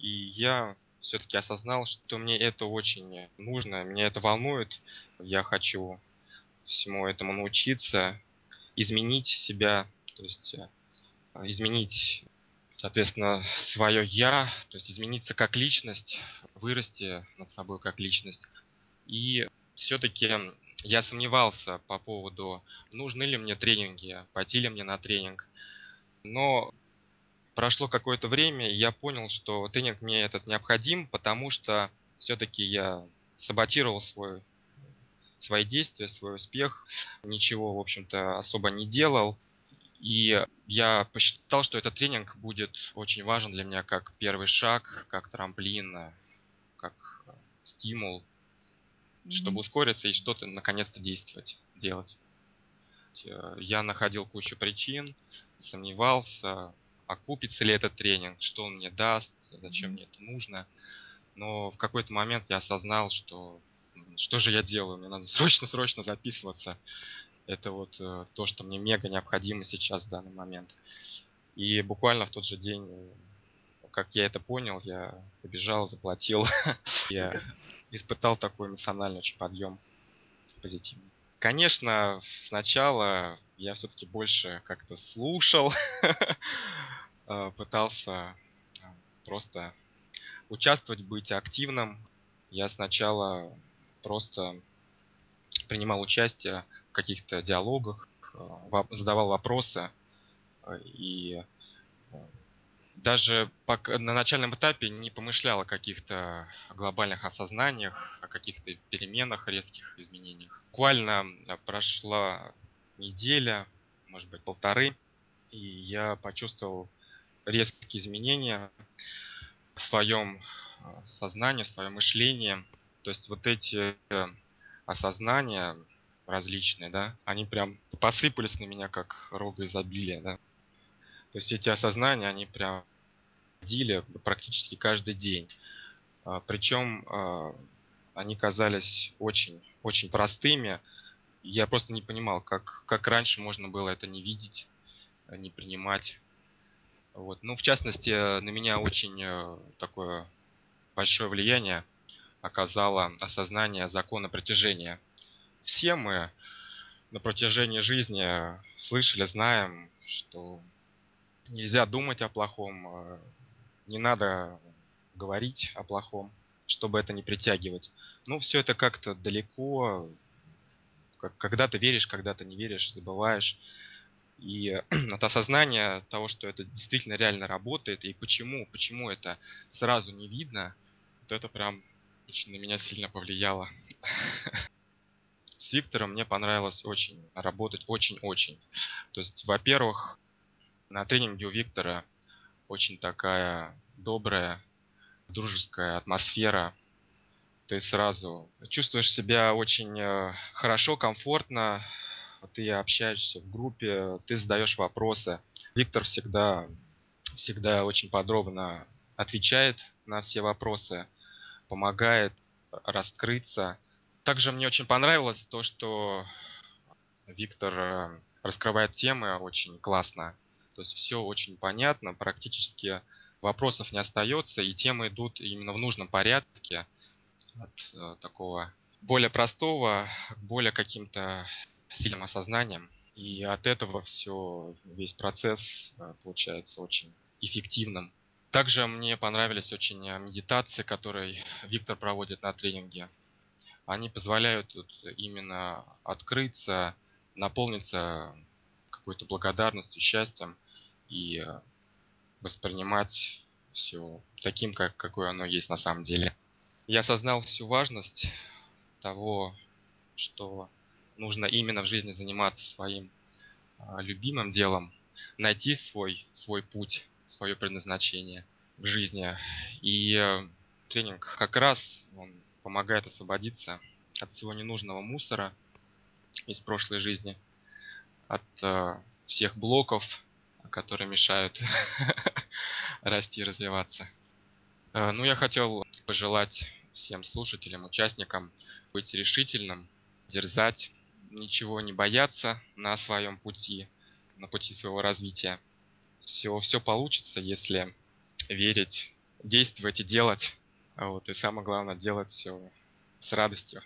И я все-таки осознал, что мне это очень нужно, меня это волнует. Я хочу всему этому научиться, изменить себя, то есть э, изменить, соответственно, свое я, то есть измениться как личность, вырасти над собой как личность. И все-таки я сомневался по поводу, нужны ли мне тренинги, пойти ли мне на тренинг. Но прошло какое-то время, и я понял, что тренинг мне этот необходим, потому что все-таки я саботировал свой, свои действия, свой успех, ничего, в общем-то, особо не делал. И я посчитал, что этот тренинг будет очень важен для меня как первый шаг, как трамплин, как стимул, mm-hmm. чтобы ускориться и что-то наконец-то действовать, делать. Я находил кучу причин, сомневался, окупится ли этот тренинг, что он мне даст, зачем мне это нужно. Но в какой-то момент я осознал, что что же я делаю, мне надо срочно-срочно записываться. Это вот э, то, что мне мега необходимо сейчас в данный момент. И буквально в тот же день, как я это понял, я побежал, заплатил. я испытал такой эмоциональный очень подъем позитивный. Конечно, сначала я все-таки больше как-то слушал, э, пытался э, просто участвовать, быть активным. Я сначала просто принимал участие в каких-то диалогах, э, задавал вопросы и даже на начальном этапе не помышлял о каких-то глобальных осознаниях, о каких-то переменах, резких изменениях. Буквально прошла неделя, может быть, полторы, и я почувствовал резкие изменения в своем а, сознании, в своем мышлении. То есть вот эти э, осознания различные, да, они прям посыпались на меня, как рога изобилия, да. То есть эти осознания, они прям ходили практически каждый день. А, Причем а, они казались очень, очень простыми. Я просто не понимал, как, как раньше можно было это не видеть, не принимать. Вот. Ну, в частности, на меня очень э, такое большое влияние оказало осознание закона притяжения. Все мы на протяжении жизни слышали, знаем, что нельзя думать о плохом, не надо говорить о плохом, чтобы это не притягивать. Ну, все это как-то далеко, когда ты веришь, когда ты не веришь, забываешь. И от осознания того, что это действительно реально работает, и почему, почему это сразу не видно, вот это прям очень на меня сильно повлияло. С Виктором мне понравилось очень работать, очень-очень. То есть, во-первых, на тренинге у Виктора очень такая добрая, дружеская атмосфера. Ты сразу чувствуешь себя очень э, хорошо, комфортно. Ты общаешься в группе, ты задаешь вопросы. Виктор всегда, всегда очень подробно отвечает на все вопросы, помогает раскрыться. Также мне очень понравилось то, что Виктор э, раскрывает темы очень классно. То есть все очень понятно, практически вопросов не остается, и темы идут именно в нужном порядке от э, такого более простого к более каким-то сильным осознанием. И от этого все, весь процесс э, получается очень эффективным. Также мне понравились очень медитации, которые Виктор проводит на тренинге. Они позволяют именно открыться, наполниться какой-то благодарностью, счастьем и э, воспринимать все таким, как, какое оно есть на самом деле. Я осознал всю важность того, что нужно именно в жизни заниматься своим а, любимым делом, найти свой, свой путь, свое предназначение в жизни. И э, тренинг как раз он помогает освободиться от всего ненужного мусора из прошлой жизни, от э, всех блоков, которые мешают расти и развиваться. Э, ну, я хотел пожелать всем слушателям, участникам быть решительным, дерзать, ничего не бояться на своем пути, на пути своего развития. Все, все получится, если верить действовать и делать. Вот, и самое главное, делать все с радостью.